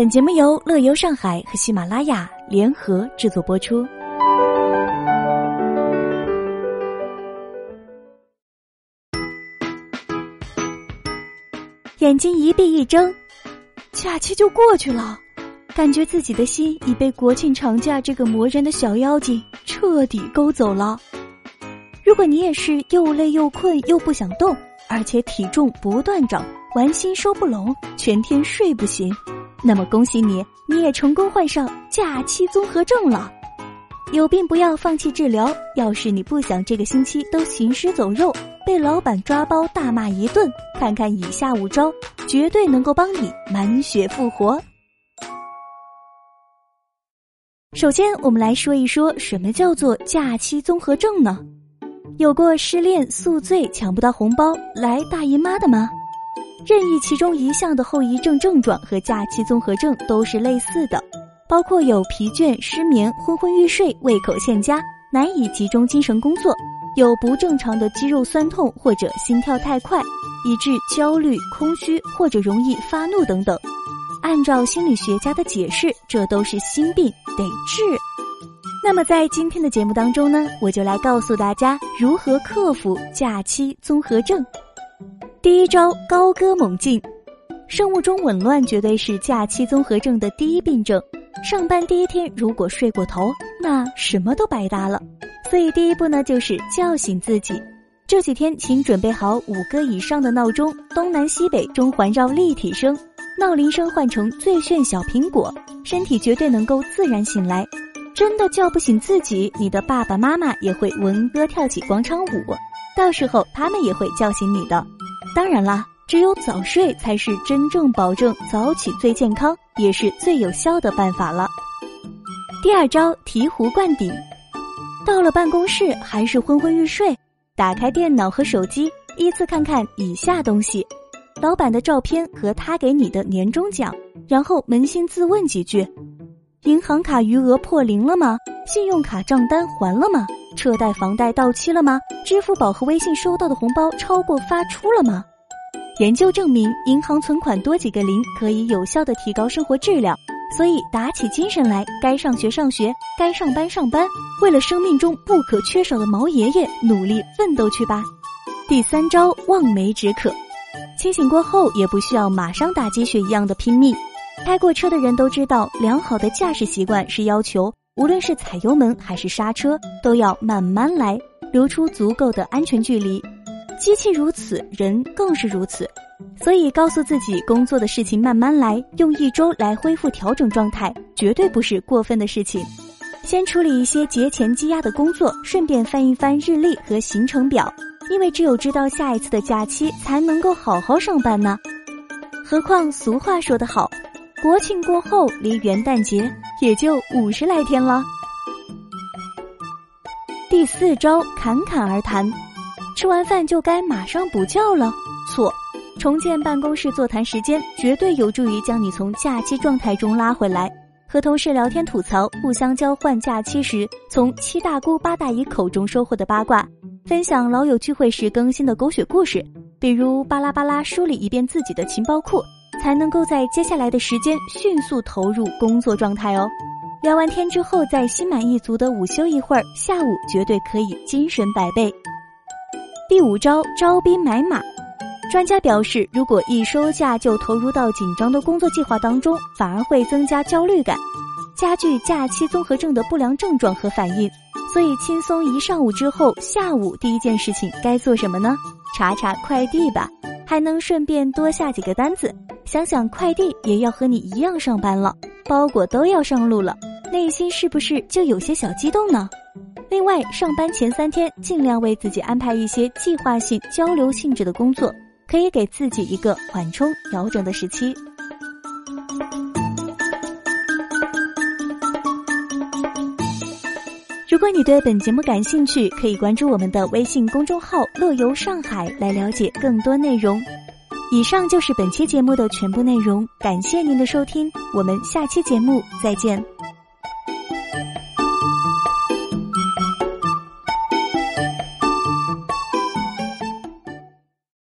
本节目由乐游上海和喜马拉雅联合制作播出。眼睛一闭一睁，假期就过去了，感觉自己的心已被国庆长假这个磨人的小妖精彻底勾走了。如果你也是又累又困又不想动，而且体重不断涨，玩心收不拢，全天睡不醒，那么恭喜你，你也成功患上假期综合症了。有病不要放弃治疗，要是你不想这个星期都行尸走肉。被老板抓包大骂一顿，看看以下五招，绝对能够帮你满血复活。首先，我们来说一说什么叫做假期综合症呢？有过失恋、宿醉、抢不到红包、来大姨妈的吗？任意其中一项的后遗症症状和假期综合症都是类似的，包括有疲倦、失眠、昏昏欲睡、胃口欠佳、难以集中精神工作。有不正常的肌肉酸痛或者心跳太快，以致焦虑、空虚或者容易发怒等等。按照心理学家的解释，这都是心病，得治。那么在今天的节目当中呢，我就来告诉大家如何克服假期综合症。第一招，高歌猛进。生物钟紊乱绝对是假期综合症的第一病症。上班第一天如果睡过头，那什么都白搭了。所以第一步呢，就是叫醒自己。这几天，请准备好五个以上的闹钟，东南西北中环绕立体声，闹铃声换成最炫小苹果，身体绝对能够自然醒来。真的叫不醒自己，你的爸爸妈妈也会闻歌跳起广场舞，到时候他们也会叫醒你的。当然啦，只有早睡才是真正保证早起最健康，也是最有效的办法了。第二招，醍醐灌顶。到了办公室还是昏昏欲睡，打开电脑和手机，依次看看以下东西：老板的照片和他给你的年终奖，然后扪心自问几句：银行卡余额破零了吗？信用卡账单还了吗？车贷房贷到期了吗？支付宝和微信收到的红包超过发出了吗？研究证明，银行存款多几个零可以有效的提高生活质量。所以打起精神来，该上学上学，该上班上班，为了生命中不可缺少的毛爷爷努力奋斗去吧。第三招望梅止渴，清醒过后也不需要马上打鸡血一样的拼命。开过车的人都知道，良好的驾驶习惯是要求，无论是踩油门还是刹车，都要慢慢来，留出足够的安全距离。机器如此，人更是如此。所以，告诉自己工作的事情慢慢来，用一周来恢复调整状态，绝对不是过分的事情。先处理一些节前积压的工作，顺便翻一翻日历和行程表，因为只有知道下一次的假期，才能够好好上班呢。何况俗话说得好，国庆过后离元旦节也就五十来天了。第四招，侃侃而谈，吃完饭就该马上补觉了？错。重建办公室座谈时间，绝对有助于将你从假期状态中拉回来。和同事聊天吐槽，互相交换假期时从七大姑八大姨口中收获的八卦，分享老友聚会时更新的狗血故事，比如巴拉巴拉梳理一遍自己的情报库，才能够在接下来的时间迅速投入工作状态哦。聊完天之后，再心满意足的午休一会儿，下午绝对可以精神百倍。第五招，招兵买马。专家表示，如果一收假就投入到紧张的工作计划当中，反而会增加焦虑感，加剧假期综合症的不良症状和反应。所以，轻松一上午之后，下午第一件事情该做什么呢？查查快递吧，还能顺便多下几个单子。想想快递也要和你一样上班了，包裹都要上路了，内心是不是就有些小激动呢？另外，上班前三天尽量为自己安排一些计划性、交流性质的工作。可以给自己一个缓冲调整的时期。如果你对本节目感兴趣，可以关注我们的微信公众号“乐游上海”来了解更多内容。以上就是本期节目的全部内容，感谢您的收听，我们下期节目再见。